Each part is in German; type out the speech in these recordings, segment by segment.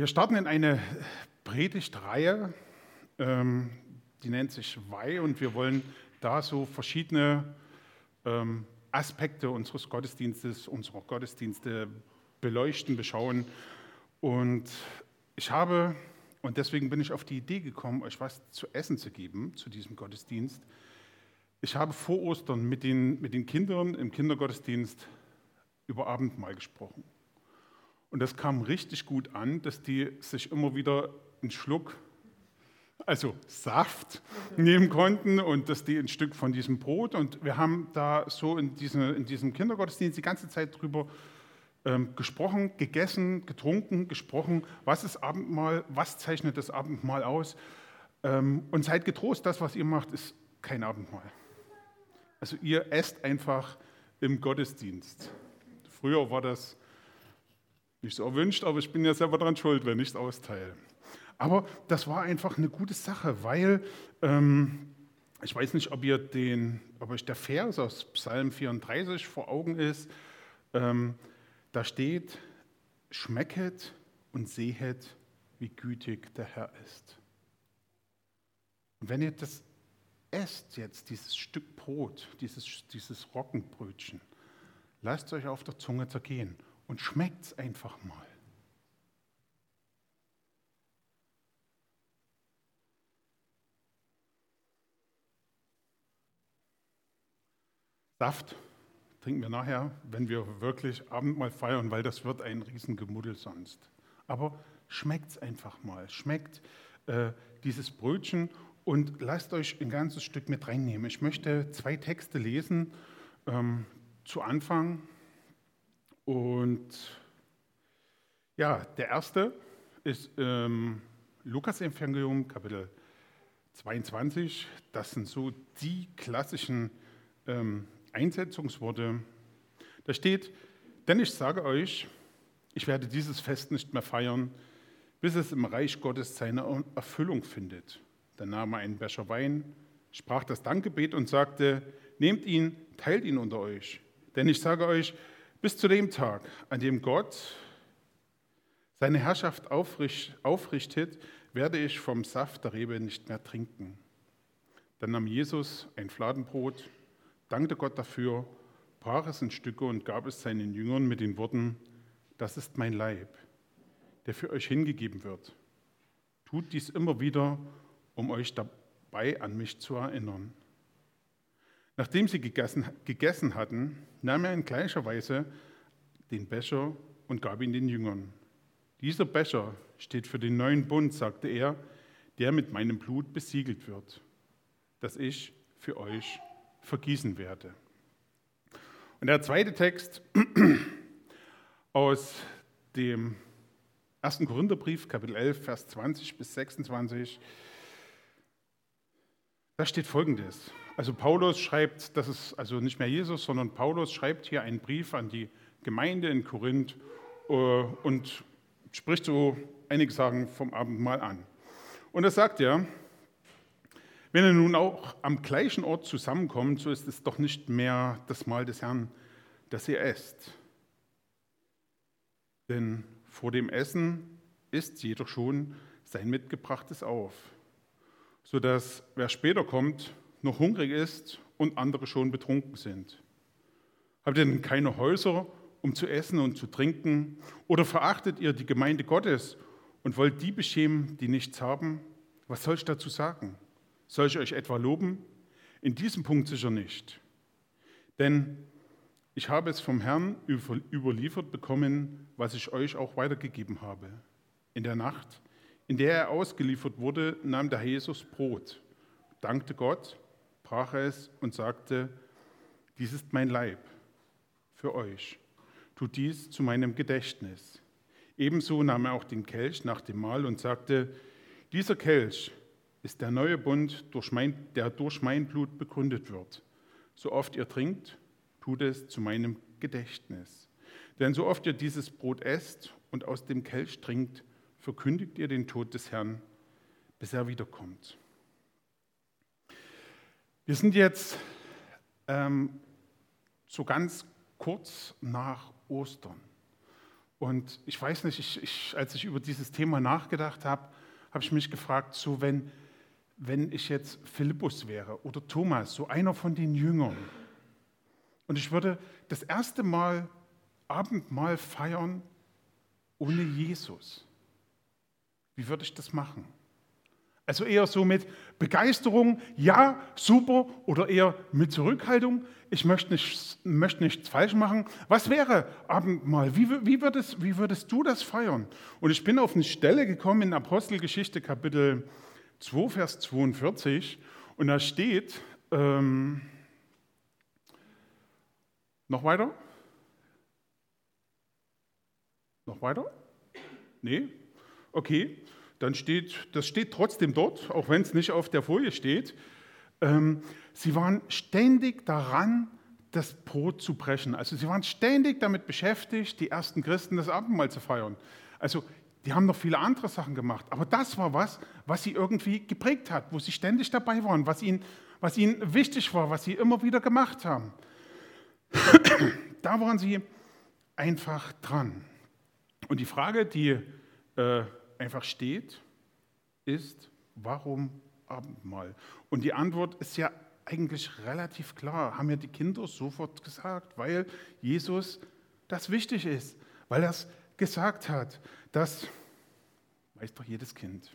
Wir starten in eine Predigtreihe, ähm, die nennt sich Weih und wir wollen da so verschiedene ähm, Aspekte unseres Gottesdienstes, unserer Gottesdienste beleuchten, beschauen. Und ich habe, und deswegen bin ich auf die Idee gekommen, euch was zu essen zu geben zu diesem Gottesdienst. Ich habe vor Ostern mit den, mit den Kindern im Kindergottesdienst über Abendmahl gesprochen. Und das kam richtig gut an, dass die sich immer wieder einen Schluck, also Saft, nehmen konnten und dass die ein Stück von diesem Brot. Und wir haben da so in, diese, in diesem Kindergottesdienst die ganze Zeit drüber ähm, gesprochen, gegessen, getrunken, gesprochen. Was ist Abendmahl? Was zeichnet das Abendmahl aus? Ähm, und seid getrost, das, was ihr macht, ist kein Abendmahl. Also ihr esst einfach im Gottesdienst. Früher war das nicht so erwünscht, aber ich bin ja selber daran schuld, wenn ich es austeile. Aber das war einfach eine gute Sache, weil ähm, ich weiß nicht, ob, ihr den, ob euch der Vers aus Psalm 34 vor Augen ist. Ähm, da steht, schmecket und sehet, wie gütig der Herr ist. Und wenn ihr das esst jetzt, dieses Stück Brot, dieses, dieses Roggenbrötchen, lasst euch auf der Zunge zergehen und schmeckt es einfach mal. Saft trinken wir nachher, wenn wir wirklich Abendmahl feiern, weil das wird ein Riesengemuddel sonst. Aber schmeckt es einfach mal. Schmeckt äh, dieses Brötchen und lasst euch ein ganzes Stück mit reinnehmen. Ich möchte zwei Texte lesen. Ähm, zu Anfang und ja, der erste ist ähm, Lukas-Evangelium, Kapitel 22. Das sind so die klassischen ähm, Einsetzungsworte. Da steht, denn ich sage euch, ich werde dieses Fest nicht mehr feiern, bis es im Reich Gottes seine Erfüllung findet. Dann nahm er einen Becher Wein, sprach das Dankgebet und sagte, nehmt ihn, teilt ihn unter euch. Denn ich sage euch, bis zu dem Tag, an dem Gott seine Herrschaft aufrichtet, werde ich vom Saft der Rebe nicht mehr trinken. Dann nahm Jesus ein Fladenbrot, dankte Gott dafür, brach es in Stücke und gab es seinen Jüngern mit den Worten, das ist mein Leib, der für euch hingegeben wird. Tut dies immer wieder, um euch dabei an mich zu erinnern. Nachdem sie gegessen, gegessen hatten, nahm er in gleicher Weise den Becher und gab ihn den Jüngern. Dieser Becher steht für den neuen Bund, sagte er, der mit meinem Blut besiegelt wird, das ich für euch vergießen werde. Und der zweite Text aus dem 1. Korintherbrief, Kapitel 11, Vers 20 bis 26, da steht folgendes. Also Paulus schreibt, das ist also nicht mehr Jesus, sondern Paulus schreibt hier einen Brief an die Gemeinde in Korinth äh, und spricht so, einige sagen, vom Abendmahl an. Und er sagt ja, wenn ihr nun auch am gleichen Ort zusammenkommt, so ist es doch nicht mehr das Mahl des Herrn, das ihr esst. Denn vor dem Essen isst jeder schon sein Mitgebrachtes auf, sodass wer später kommt, noch hungrig ist und andere schon betrunken sind? Habt ihr denn keine Häuser, um zu essen und zu trinken? Oder verachtet ihr die Gemeinde Gottes und wollt die beschämen, die nichts haben? Was soll ich dazu sagen? Soll ich euch etwa loben? In diesem Punkt sicher nicht. Denn ich habe es vom Herrn überliefert bekommen, was ich euch auch weitergegeben habe. In der Nacht, in der er ausgeliefert wurde, nahm der Jesus Brot, dankte Gott brach er es und sagte, dies ist mein Leib für euch. Tut dies zu meinem Gedächtnis. Ebenso nahm er auch den Kelch nach dem Mahl und sagte, dieser Kelch ist der neue Bund, durch mein, der durch mein Blut begründet wird. So oft ihr trinkt, tut es zu meinem Gedächtnis. Denn so oft ihr dieses Brot esst und aus dem Kelch trinkt, verkündigt ihr den Tod des Herrn, bis er wiederkommt. Wir sind jetzt ähm, so ganz kurz nach Ostern. Und ich weiß nicht, ich, ich, als ich über dieses Thema nachgedacht habe, habe ich mich gefragt, so wenn, wenn ich jetzt Philippus wäre oder Thomas, so einer von den Jüngern, und ich würde das erste Mal Abendmahl feiern ohne Jesus. Wie würde ich das machen? Also eher so mit Begeisterung, ja, super, oder eher mit Zurückhaltung, ich möchte, nicht, möchte nichts falsch machen. Was wäre Abendmahl? Wie, wie, würdest, wie würdest du das feiern? Und ich bin auf eine Stelle gekommen in Apostelgeschichte Kapitel 2, Vers 42, und da steht, ähm, noch weiter? Noch weiter? Nee? Okay, dann steht, das steht trotzdem dort, auch wenn es nicht auf der Folie steht. Ähm, sie waren ständig daran, das Brot zu brechen. Also sie waren ständig damit beschäftigt, die ersten Christen das Abendmahl zu feiern. Also die haben noch viele andere Sachen gemacht, aber das war was, was sie irgendwie geprägt hat, wo sie ständig dabei waren, was ihnen, was ihnen wichtig war, was sie immer wieder gemacht haben. da waren sie einfach dran. Und die Frage, die äh, einfach steht, ist, warum Abendmahl? Und die Antwort ist ja eigentlich relativ klar, haben ja die Kinder sofort gesagt, weil Jesus das wichtig ist, weil er es gesagt hat. Das weiß doch jedes Kind.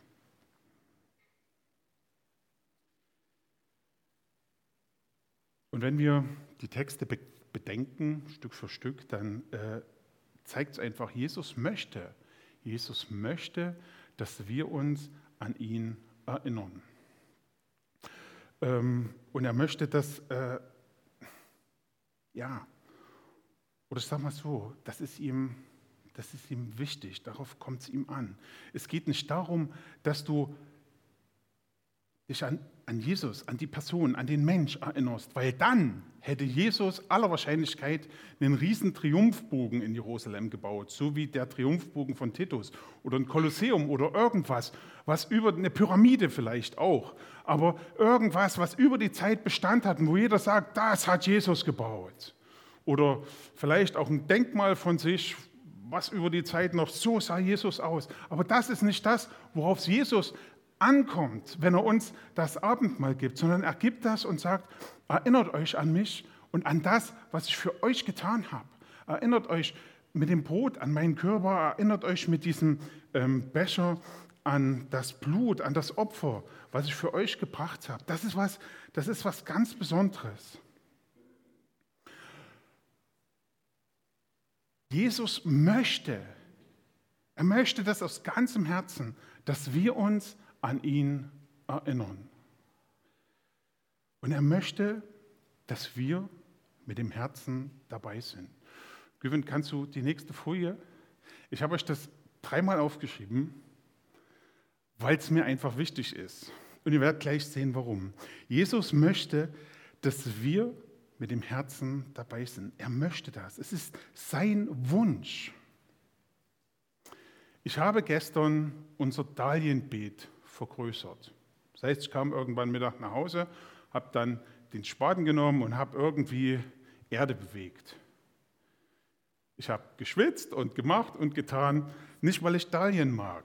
Und wenn wir die Texte bedenken, Stück für Stück, dann äh, zeigt es einfach, Jesus möchte, Jesus möchte, dass wir uns an ihn erinnern. Ähm, und er möchte das, äh, ja, oder ich sage mal so, das ist ihm, das ist ihm wichtig, darauf kommt es ihm an. Es geht nicht darum, dass du dich an, an Jesus, an die Person, an den Mensch erinnerst, weil dann hätte Jesus aller Wahrscheinlichkeit einen riesen Triumphbogen in Jerusalem gebaut, so wie der Triumphbogen von Titus oder ein Kolosseum oder irgendwas, was über eine Pyramide vielleicht auch, aber irgendwas, was über die Zeit Bestand hat und wo jeder sagt, das hat Jesus gebaut. Oder vielleicht auch ein Denkmal von sich, was über die Zeit noch so sah Jesus aus. Aber das ist nicht das, worauf Jesus ankommt, wenn er uns das Abendmahl gibt, sondern er gibt das und sagt, erinnert euch an mich und an das, was ich für euch getan habe. Erinnert euch mit dem Brot an meinen Körper, erinnert euch mit diesem ähm, Becher an das Blut, an das Opfer, was ich für euch gebracht habe. Das ist was, das ist was ganz Besonderes. Jesus möchte, er möchte das aus ganzem Herzen, dass wir uns an ihn erinnern. Und er möchte, dass wir mit dem Herzen dabei sind. Güven, kannst du die nächste Folie? Ich habe euch das dreimal aufgeschrieben, weil es mir einfach wichtig ist. Und ihr werdet gleich sehen, warum. Jesus möchte, dass wir mit dem Herzen dabei sind. Er möchte das. Es ist sein Wunsch. Ich habe gestern unser Dahlienbeet vergrößert. Das heißt, ich kam irgendwann Mittag nach Hause, habe dann den Spaten genommen und habe irgendwie Erde bewegt. Ich habe geschwitzt und gemacht und getan, nicht weil ich Dahlien mag.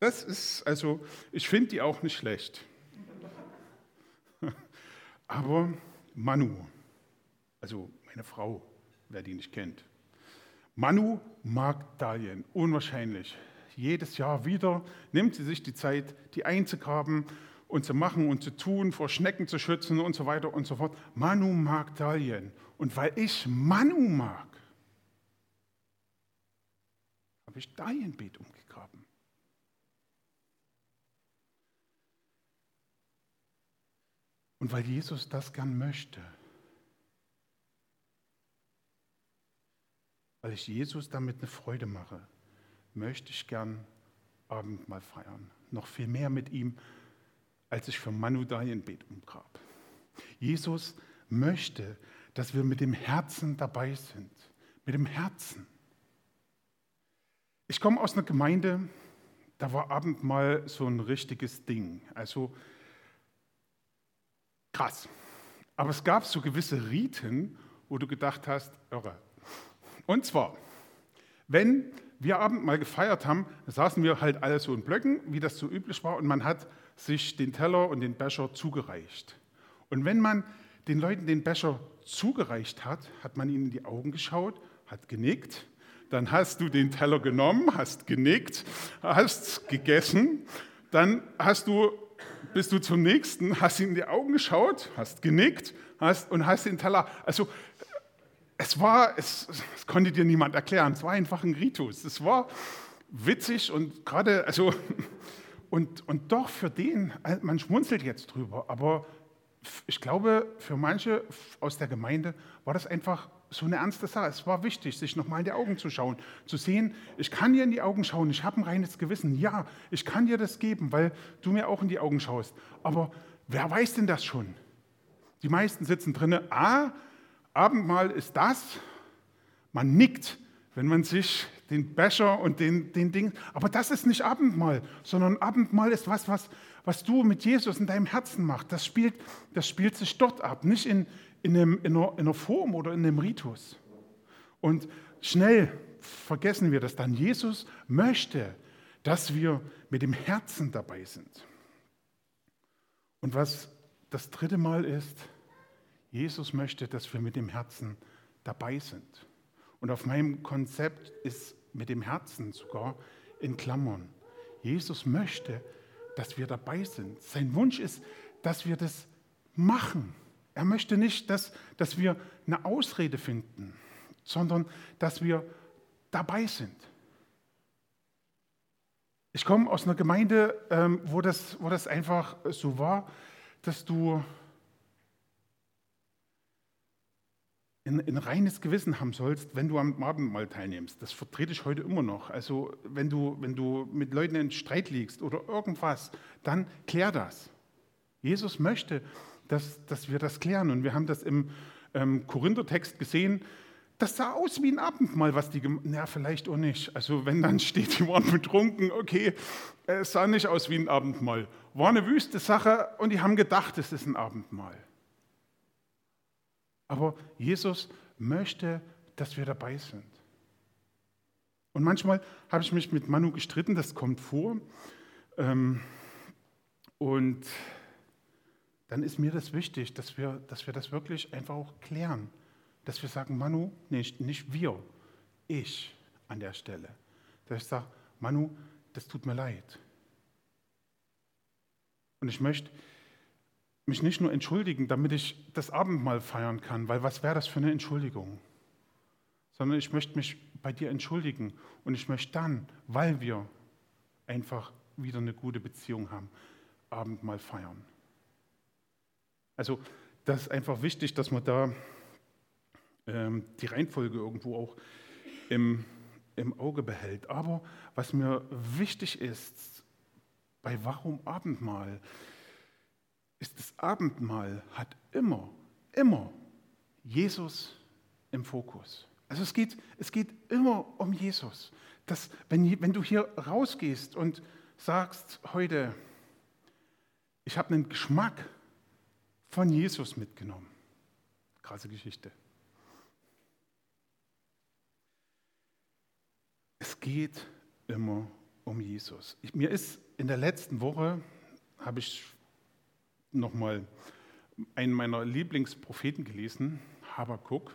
Das ist, also, ich finde die auch nicht schlecht. Aber Manu, also meine Frau, wer die nicht kennt, Manu mag Dahlien, unwahrscheinlich jedes Jahr wieder nimmt sie sich die Zeit, die einzugraben und zu machen und zu tun, vor Schnecken zu schützen und so weiter und so fort. Manu mag Dahlien. Und weil ich Manu mag, habe ich Dahlienbeet umgegraben. Und weil Jesus das gern möchte, weil ich Jesus damit eine Freude mache, möchte ich gern Abendmahl feiern. Noch viel mehr mit ihm, als ich für Manu Dalienbeet umgrab. Jesus möchte, dass wir mit dem Herzen dabei sind. Mit dem Herzen. Ich komme aus einer Gemeinde, da war Abendmahl so ein richtiges Ding. Also krass. Aber es gab so gewisse Riten, wo du gedacht hast, irre. Und zwar, wenn wir Abendmahl gefeiert haben, saßen wir halt alle so in Blöcken, wie das so üblich war, und man hat sich den Teller und den Becher zugereicht. Und wenn man den Leuten den Becher zugereicht hat, hat man ihnen in die Augen geschaut, hat genickt, dann hast du den Teller genommen, hast genickt, hast gegessen, dann hast du, bist du zum nächsten, hast ihn in die Augen geschaut, hast genickt hast, und hast den Teller. Also es war, es, es konnte dir niemand erklären, es war einfach ein Ritus. Es war witzig und gerade, also, und, und doch für den, man schmunzelt jetzt drüber, aber ich glaube, für manche aus der Gemeinde war das einfach so eine ernste Sache. Es war wichtig, sich nochmal in die Augen zu schauen, zu sehen, ich kann dir in die Augen schauen, ich habe ein reines Gewissen. Ja, ich kann dir das geben, weil du mir auch in die Augen schaust. Aber wer weiß denn das schon? Die meisten sitzen drinne. Ah, Abendmahl ist das. Man nickt, wenn man sich den Becher und den, den Ding. Aber das ist nicht Abendmahl, sondern Abendmahl ist was, was, was du mit Jesus in deinem Herzen machst. Das spielt, das spielt sich dort ab, nicht in, in, einem, in, einer, in einer Form oder in einem Ritus. Und schnell vergessen wir das dann. Jesus möchte, dass wir mit dem Herzen dabei sind. Und was das dritte Mal ist, Jesus möchte, dass wir mit dem Herzen dabei sind. Und auf meinem Konzept ist mit dem Herzen sogar in Klammern. Jesus möchte, dass wir dabei sind. Sein Wunsch ist, dass wir das machen. Er möchte nicht, dass, dass wir eine Ausrede finden, sondern dass wir dabei sind. Ich komme aus einer Gemeinde, ähm, wo, das, wo das einfach so war, dass du ein, ein, reines Gewissen haben sollst, wenn du am Abendmahl teilnimmst. Das vertrete ich heute immer noch. Also wenn du, wenn du mit Leuten in Streit liegst oder irgendwas, dann klär das. Jesus möchte, dass, dass wir das klären. Und wir haben das im ähm, Korinther-Text gesehen. Das sah aus wie ein Abendmahl, was die, na vielleicht auch nicht. Also wenn dann steht, die waren betrunken, okay, es sah nicht aus wie ein Abendmahl. War eine wüste Sache und die haben gedacht, es ist ein Abendmahl. Aber Jesus möchte, dass wir dabei sind. Und manchmal habe ich mich mit Manu gestritten, das kommt vor. Ähm, und dann ist mir das wichtig, dass wir, dass wir das wirklich einfach auch klären. Dass wir sagen, Manu, nicht, nicht wir, ich an der Stelle. Dass ich sage, Manu, das tut mir leid. Und ich möchte mich nicht nur entschuldigen, damit ich das Abendmahl feiern kann, weil was wäre das für eine Entschuldigung? Sondern ich möchte mich bei dir entschuldigen und ich möchte dann, weil wir einfach wieder eine gute Beziehung haben, Abendmahl feiern. Also das ist einfach wichtig, dass man da ähm, die Reihenfolge irgendwo auch im, im Auge behält. Aber was mir wichtig ist, bei Warum Abendmahl, ist das Abendmahl hat immer, immer Jesus im Fokus. Also es geht, es geht immer um Jesus. Das, wenn, wenn du hier rausgehst und sagst heute, ich habe einen Geschmack von Jesus mitgenommen. Krasse Geschichte. Es geht immer um Jesus. Ich, mir ist in der letzten Woche, habe ich nochmal einen meiner Lieblingspropheten gelesen, Habakuk.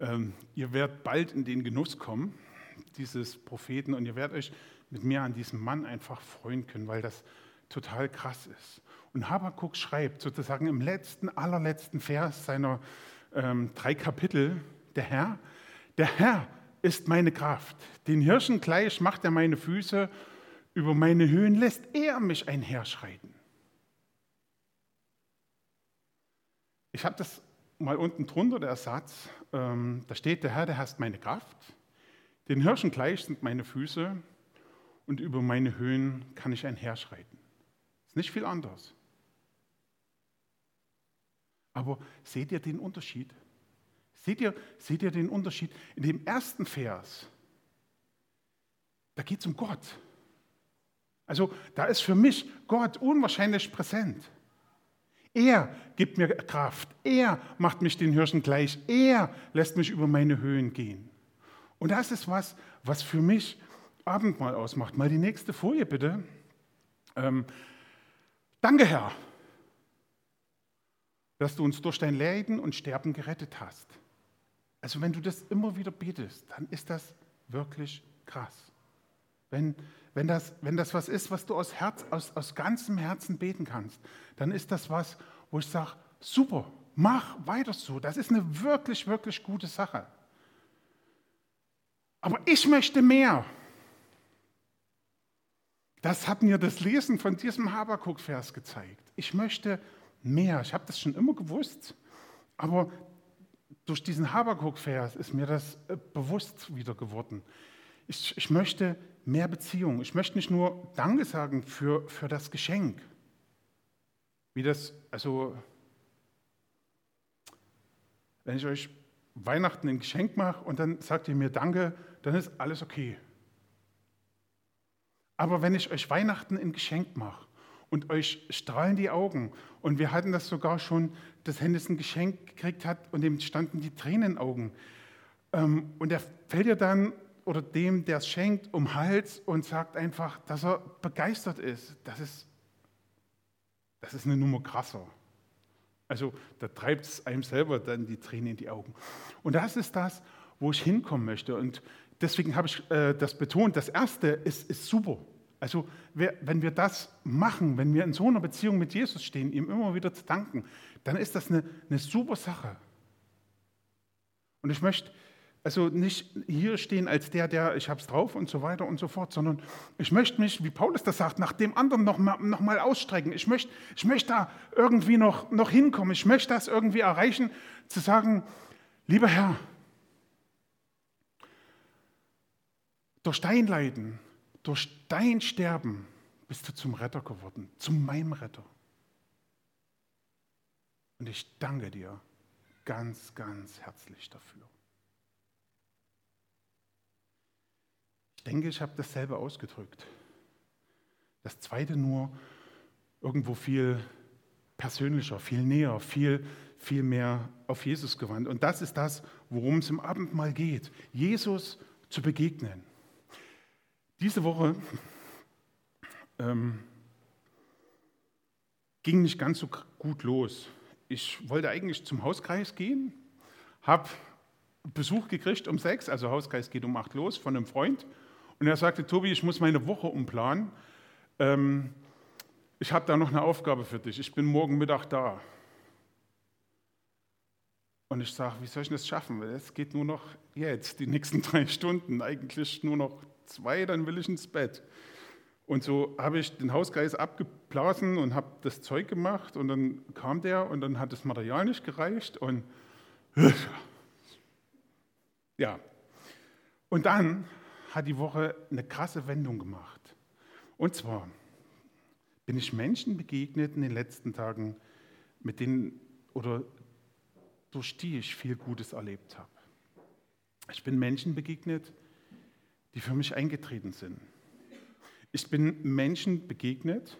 Ähm, ihr werdet bald in den Genuss kommen, dieses Propheten, und ihr werdet euch mit mir an diesem Mann einfach freuen können, weil das total krass ist. Und Habakuk schreibt sozusagen im letzten, allerletzten Vers seiner ähm, drei Kapitel, der Herr, der Herr ist meine Kraft. Den Hirschen gleich macht er meine Füße, über meine Höhen lässt er mich einherschreiten. Ich habe das mal unten drunter, der Satz, ähm, da steht, der Herr, der heißt meine Kraft, den Hirschen gleich sind meine Füße und über meine Höhen kann ich einherschreiten. Ist nicht viel anders. Aber seht ihr den Unterschied? Seht ihr, seht ihr den Unterschied? In dem ersten Vers, da geht es um Gott. Also da ist für mich Gott unwahrscheinlich präsent. Er gibt mir Kraft. Er macht mich den Hirschen gleich. Er lässt mich über meine Höhen gehen. Und das ist was, was für mich Abendmahl ausmacht. Mal die nächste Folie bitte. Ähm, danke, Herr, dass du uns durch dein Leiden und Sterben gerettet hast. Also wenn du das immer wieder betest, dann ist das wirklich krass. Wenn, wenn, das, wenn das was ist, was du aus, Herz, aus, aus ganzem Herzen beten kannst, dann ist das was, wo ich sage, super, mach weiter so. Das ist eine wirklich, wirklich gute Sache. Aber ich möchte mehr. Das hat mir das Lesen von diesem Habakuk-Vers gezeigt. Ich möchte mehr. Ich habe das schon immer gewusst, aber durch diesen Habakuk-Vers ist mir das äh, bewusst wieder geworden. Ich, ich möchte mehr Beziehung. Ich möchte nicht nur Danke sagen für, für das Geschenk. Wie das, also, wenn ich euch Weihnachten ein Geschenk mache und dann sagt ihr mir Danke, dann ist alles okay. Aber wenn ich euch Weihnachten ein Geschenk mache und euch strahlen die Augen und wir hatten das sogar schon, dass Hennes ein Geschenk gekriegt hat und dem standen die Tränen in den Augen. Ähm, und er fällt ihr dann oder dem, der es schenkt, um Hals und sagt einfach, dass er begeistert ist. Das ist, das ist eine Nummer krasser. Also da treibt es einem selber dann die Tränen in die Augen. Und das ist das, wo ich hinkommen möchte. Und deswegen habe ich äh, das betont. Das Erste ist, ist super. Also wenn wir das machen, wenn wir in so einer Beziehung mit Jesus stehen, ihm immer wieder zu danken, dann ist das eine, eine super Sache. Und ich möchte also nicht hier stehen als der, der ich habe es drauf und so weiter und so fort, sondern ich möchte mich, wie Paulus das sagt, nach dem anderen noch mal, noch mal ausstrecken. Ich möchte, ich möchte da irgendwie noch, noch hinkommen. Ich möchte das irgendwie erreichen, zu sagen, lieber Herr, durch dein Leiden, durch dein Sterben bist du zum Retter geworden, zu meinem Retter. Und ich danke dir ganz, ganz herzlich dafür. Denke, ich habe das selber ausgedrückt. Das zweite nur irgendwo viel persönlicher, viel näher, viel, viel mehr auf Jesus gewandt. Und das ist das, worum es im Abendmahl geht, Jesus zu begegnen. Diese Woche ähm, ging nicht ganz so gut los. Ich wollte eigentlich zum Hauskreis gehen, habe Besuch gekriegt um sechs, also Hauskreis geht um acht los, von einem Freund. Und er sagte, Tobi, ich muss meine Woche umplanen. Ähm, ich habe da noch eine Aufgabe für dich. Ich bin morgen Mittag da. Und ich sage, wie soll ich das schaffen? Es geht nur noch jetzt, die nächsten drei Stunden. Eigentlich nur noch zwei, dann will ich ins Bett. Und so habe ich den Hausgeist abgeblasen und habe das Zeug gemacht. Und dann kam der und dann hat das Material nicht gereicht. Und ja. Und dann hat die Woche eine krasse Wendung gemacht. Und zwar bin ich Menschen begegnet in den letzten Tagen, mit denen oder durch die ich viel Gutes erlebt habe. Ich bin Menschen begegnet, die für mich eingetreten sind. Ich bin Menschen begegnet,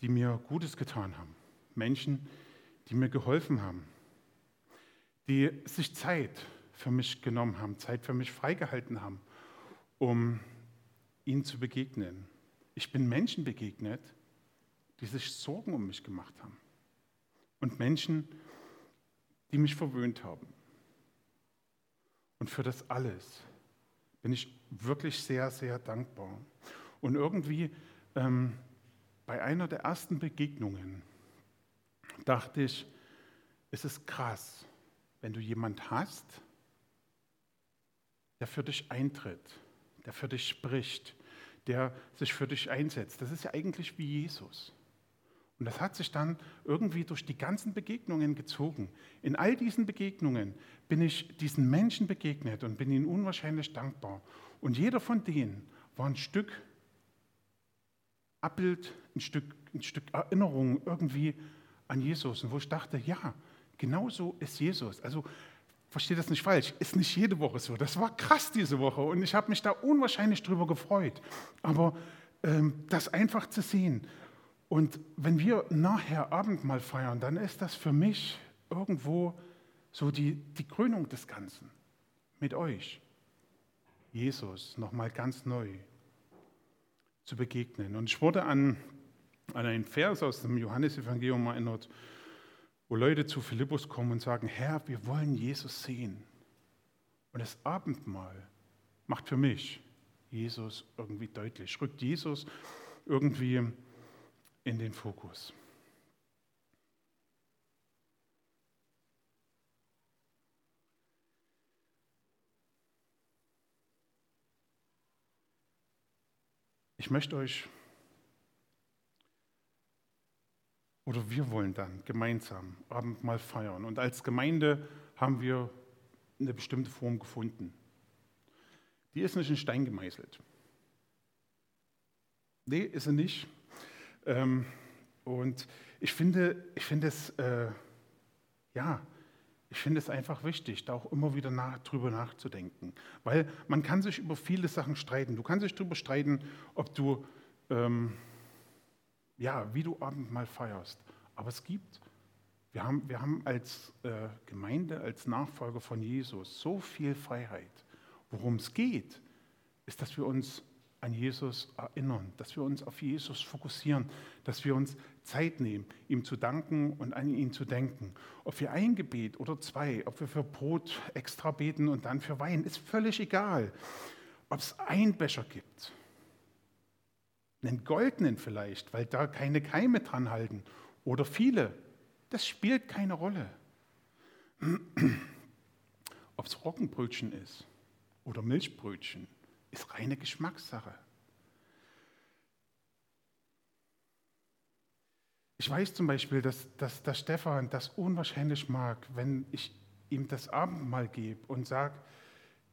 die mir Gutes getan haben. Menschen, die mir geholfen haben, die sich Zeit für mich genommen haben, Zeit für mich freigehalten haben um ihnen zu begegnen. Ich bin Menschen begegnet, die sich Sorgen um mich gemacht haben. Und Menschen, die mich verwöhnt haben. Und für das alles bin ich wirklich sehr, sehr dankbar. Und irgendwie ähm, bei einer der ersten Begegnungen dachte ich, es ist krass, wenn du jemand hast, der für dich eintritt, der für dich spricht, der sich für dich einsetzt. Das ist ja eigentlich wie Jesus. Und das hat sich dann irgendwie durch die ganzen Begegnungen gezogen. In all diesen Begegnungen bin ich diesen Menschen begegnet und bin ihnen unwahrscheinlich dankbar. Und jeder von denen war ein Stück Abbild, ein Stück, ein Stück Erinnerung irgendwie an Jesus. Und wo ich dachte, ja, genau so ist Jesus. Also verstehe das nicht falsch, ist nicht jede Woche so. Das war krass diese Woche und ich habe mich da unwahrscheinlich drüber gefreut. Aber ähm, das einfach zu sehen Und wenn wir nachher Abendmahl feiern, dann ist das für mich irgendwo so die, die Krönung des Ganzen mit euch. Jesus nochmal ganz neu zu begegnen. Und ich wurde an, an einen Vers aus dem Johannesevangelium erinnert, wo Leute zu Philippus kommen und sagen, Herr, wir wollen Jesus sehen. Und das Abendmahl macht für mich Jesus irgendwie deutlich, rückt Jesus irgendwie in den Fokus. Ich möchte euch, oder wir wollen dann gemeinsam Abendmahl feiern. Und als Gemeinde haben wir eine bestimmte Form gefunden. Die ist nicht in Stein gemeißelt. Nee, ist sie nicht. Ähm, und ich finde, ich finde es, äh, ja, ich finde es einfach wichtig, da auch immer wieder nach, drüber nachzudenken. Weil man kann sich über viele Sachen streiten. Du kannst dich darüber streiten, ob du, ähm, ja, wie du Abendmahl feierst. Aber es gibt, wir haben, wir haben als äh, Gemeinde, als Nachfolger von Jesus so viel Freiheit. Worum es geht, ist, dass wir uns an Jesus erinnern, dass wir uns auf Jesus fokussieren, dass wir uns Zeit nehmen, ihm zu danken und an ihn zu denken. Ob wir ein Gebet oder zwei, ob wir für Brot extra beten und dann für Wein, ist völlig egal. Ob es einen Becher gibt, einen goldenen vielleicht, weil da keine Keime dran halten, oder viele, das spielt keine Rolle. Ob es Roggenbrötchen ist oder Milchbrötchen ist reine Geschmackssache. Ich weiß zum Beispiel, dass, dass der Stefan das unwahrscheinlich mag, wenn ich ihm das Abendmahl gebe und sage,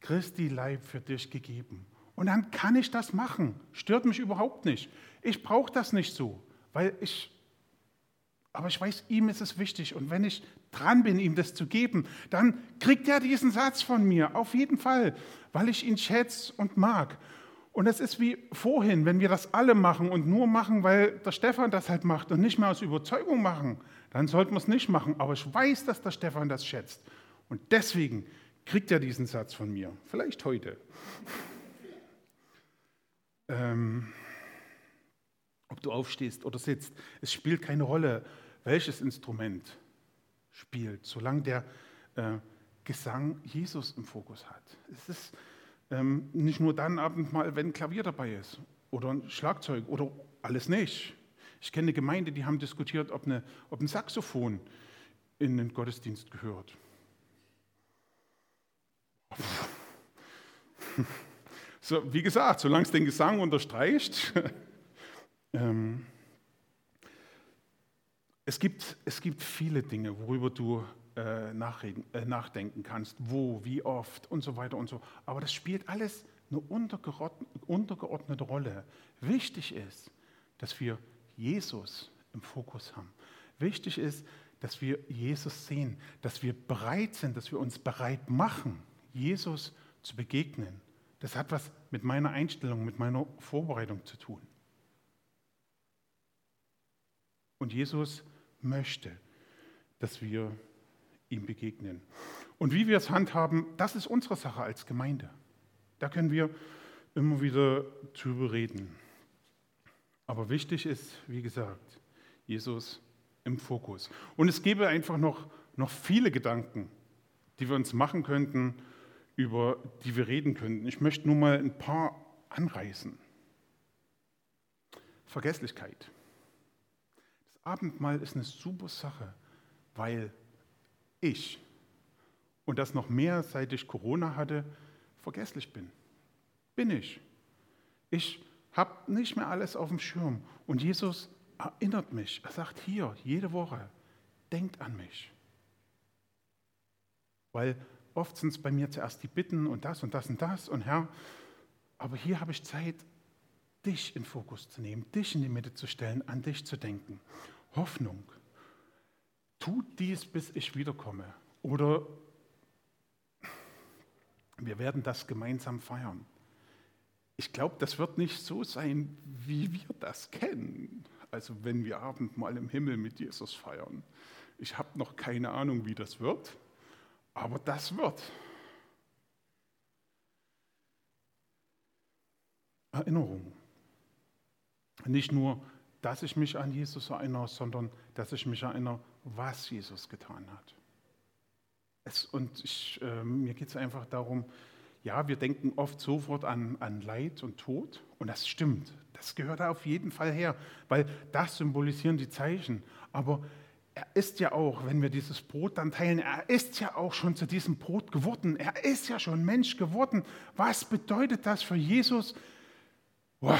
Christi Leib für dich gegeben. Und dann kann ich das machen. Stört mich überhaupt nicht. Ich brauche das nicht so, weil ich, aber ich weiß, ihm ist es wichtig. Und wenn ich dran bin, ihm das zu geben, dann kriegt er diesen Satz von mir, auf jeden Fall, weil ich ihn schätze und mag. Und es ist wie vorhin, wenn wir das alle machen und nur machen, weil der Stefan das halt macht und nicht mehr aus Überzeugung machen, dann sollten wir es nicht machen. Aber ich weiß, dass der Stefan das schätzt. Und deswegen kriegt er diesen Satz von mir. Vielleicht heute. Ähm, ob du aufstehst oder sitzt, es spielt keine Rolle, welches Instrument spielt, solange der äh, Gesang Jesus im Fokus hat. Es ist ähm, nicht nur dann Abendmahl, wenn Klavier dabei ist oder ein Schlagzeug oder alles nicht. Ich kenne eine Gemeinde, die haben diskutiert, ob, eine, ob ein Saxophon in den Gottesdienst gehört. So, wie gesagt, solange es den Gesang unterstreicht. ähm, es gibt, es gibt viele Dinge, worüber du äh, äh, nachdenken kannst, wo, wie oft und so weiter und so. Aber das spielt alles eine untergeordnete Rolle. Wichtig ist, dass wir Jesus im Fokus haben. Wichtig ist, dass wir Jesus sehen, dass wir bereit sind, dass wir uns bereit machen, Jesus zu begegnen. Das hat was mit meiner Einstellung, mit meiner Vorbereitung zu tun. Und Jesus möchte, dass wir ihm begegnen. Und wie wir es handhaben, das ist unsere Sache als Gemeinde. Da können wir immer wieder drüber reden. Aber wichtig ist, wie gesagt, Jesus im Fokus. Und es gäbe einfach noch, noch viele Gedanken, die wir uns machen könnten, über die wir reden könnten. Ich möchte nur mal ein paar anreißen. Vergesslichkeit. Abendmahl ist eine super Sache, weil ich, und das noch mehr seit ich Corona hatte, vergesslich bin. Bin ich. Ich habe nicht mehr alles auf dem Schirm. Und Jesus erinnert mich. Er sagt hier, jede Woche, denkt an mich. Weil oft sind es bei mir zuerst die Bitten und das und das und das und Herr, aber hier habe ich Zeit, dich in Fokus zu nehmen, dich in die Mitte zu stellen, an dich zu denken. Hoffnung. Tut dies, bis ich wiederkomme. Oder wir werden das gemeinsam feiern. Ich glaube, das wird nicht so sein, wie wir das kennen. Also wenn wir Abendmahl im Himmel mit Jesus feiern. Ich habe noch keine Ahnung, wie das wird, aber das wird. Erinnerung. Nicht nur, dass ich mich an Jesus erinnere, sondern dass ich mich erinnere, was Jesus getan hat. Es, und ich, äh, mir geht es einfach darum, ja, wir denken oft sofort an, an Leid und Tod und das stimmt. Das gehört auf jeden Fall her, weil das symbolisieren die Zeichen. Aber er ist ja auch, wenn wir dieses Brot dann teilen, er ist ja auch schon zu diesem Brot geworden. Er ist ja schon Mensch geworden. Was bedeutet das für Jesus? Boah.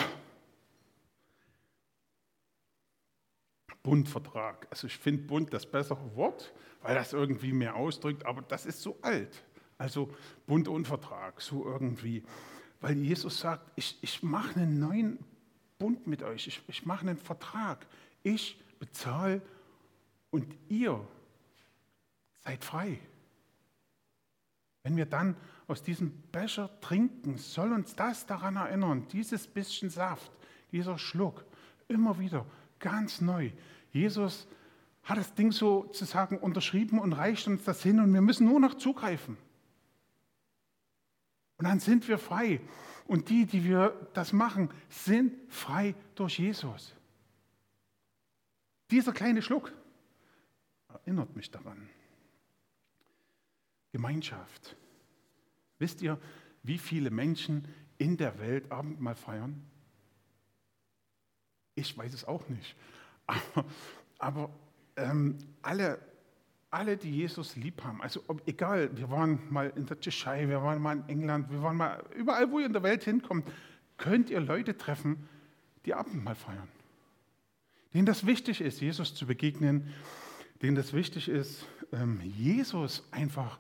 Bundvertrag. Also ich finde Bund das bessere Wort, weil das irgendwie mehr ausdrückt, aber das ist so alt. Also Bund und Vertrag, so irgendwie. Weil Jesus sagt, ich, ich mache einen neuen Bund mit euch, ich, ich mache einen Vertrag. Ich bezahle und ihr seid frei. Wenn wir dann aus diesem Becher trinken, soll uns das daran erinnern, dieses bisschen Saft, dieser Schluck, immer wieder ganz neu. Jesus hat das Ding sozusagen unterschrieben und reicht uns das hin und wir müssen nur noch zugreifen. Und dann sind wir frei. Und die, die wir das machen, sind frei durch Jesus. Dieser kleine Schluck erinnert mich daran. Gemeinschaft. Wisst ihr, wie viele Menschen in der Welt Abendmahl feiern? Ich weiß es auch nicht. Aber, aber ähm, alle alle, die Jesus lieb haben, also ob, egal, wir waren mal in der Tschechei, wir waren mal in England, wir waren mal überall, wo ihr in der Welt hinkommt, könnt ihr Leute treffen, die Abendmahl feiern. Denen das wichtig ist, Jesus zu begegnen, denen das wichtig ist, ähm, Jesus einfach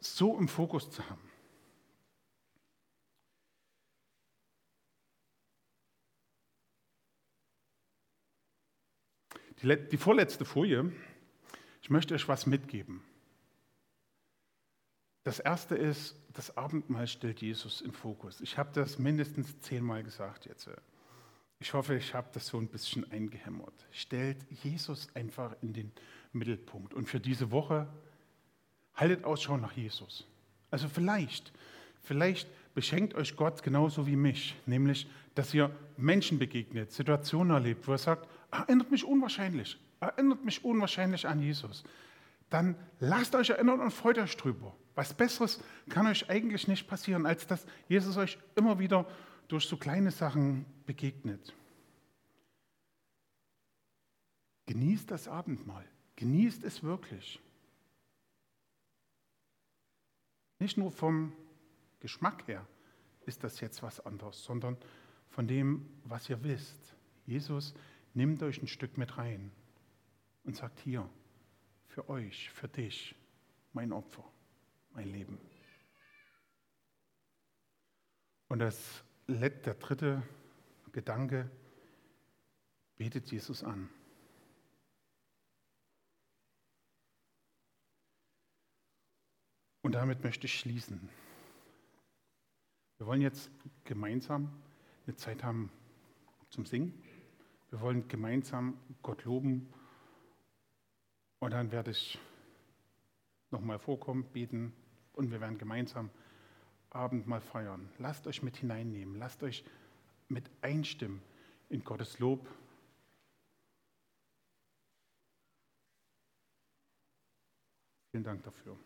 so im Fokus zu haben. Die, die vorletzte Folie ich möchte euch was mitgeben. Das erste ist, das Abendmahl stellt Jesus im Fokus. Ich habe das mindestens zehnmal gesagt jetzt. Ich hoffe, ich habe das so ein bisschen eingehämmert. Stellt Jesus einfach in den Mittelpunkt. Und für diese Woche haltet Ausschau nach Jesus. Also vielleicht, vielleicht beschenkt euch Gott genauso wie mich, nämlich, dass ihr Menschen begegnet, Situationen erlebt, wo er sagt, erinnert mich unwahrscheinlich erinnert mich unwahrscheinlich an Jesus, dann lasst euch erinnern und freut euch drüber. Was Besseres kann euch eigentlich nicht passieren, als dass Jesus euch immer wieder durch so kleine Sachen begegnet. Genießt das Abendmahl. Genießt es wirklich. Nicht nur vom Geschmack her ist das jetzt was anderes, sondern von dem, was ihr wisst. Jesus nimmt euch ein Stück mit rein und sagt, hier, für euch, für dich, mein Opfer, mein Leben. Und das, der dritte Gedanke, betet Jesus an. Und damit möchte ich schließen. Wir wollen jetzt gemeinsam eine Zeit haben zum Singen. Wir wollen gemeinsam Gott loben und dann werde ich nochmal vorkommen, beten und wir werden gemeinsam Abendmahl feiern. Lasst euch mit hineinnehmen, lasst euch mit einstimmen in Gottes Lob. Vielen Dank dafür.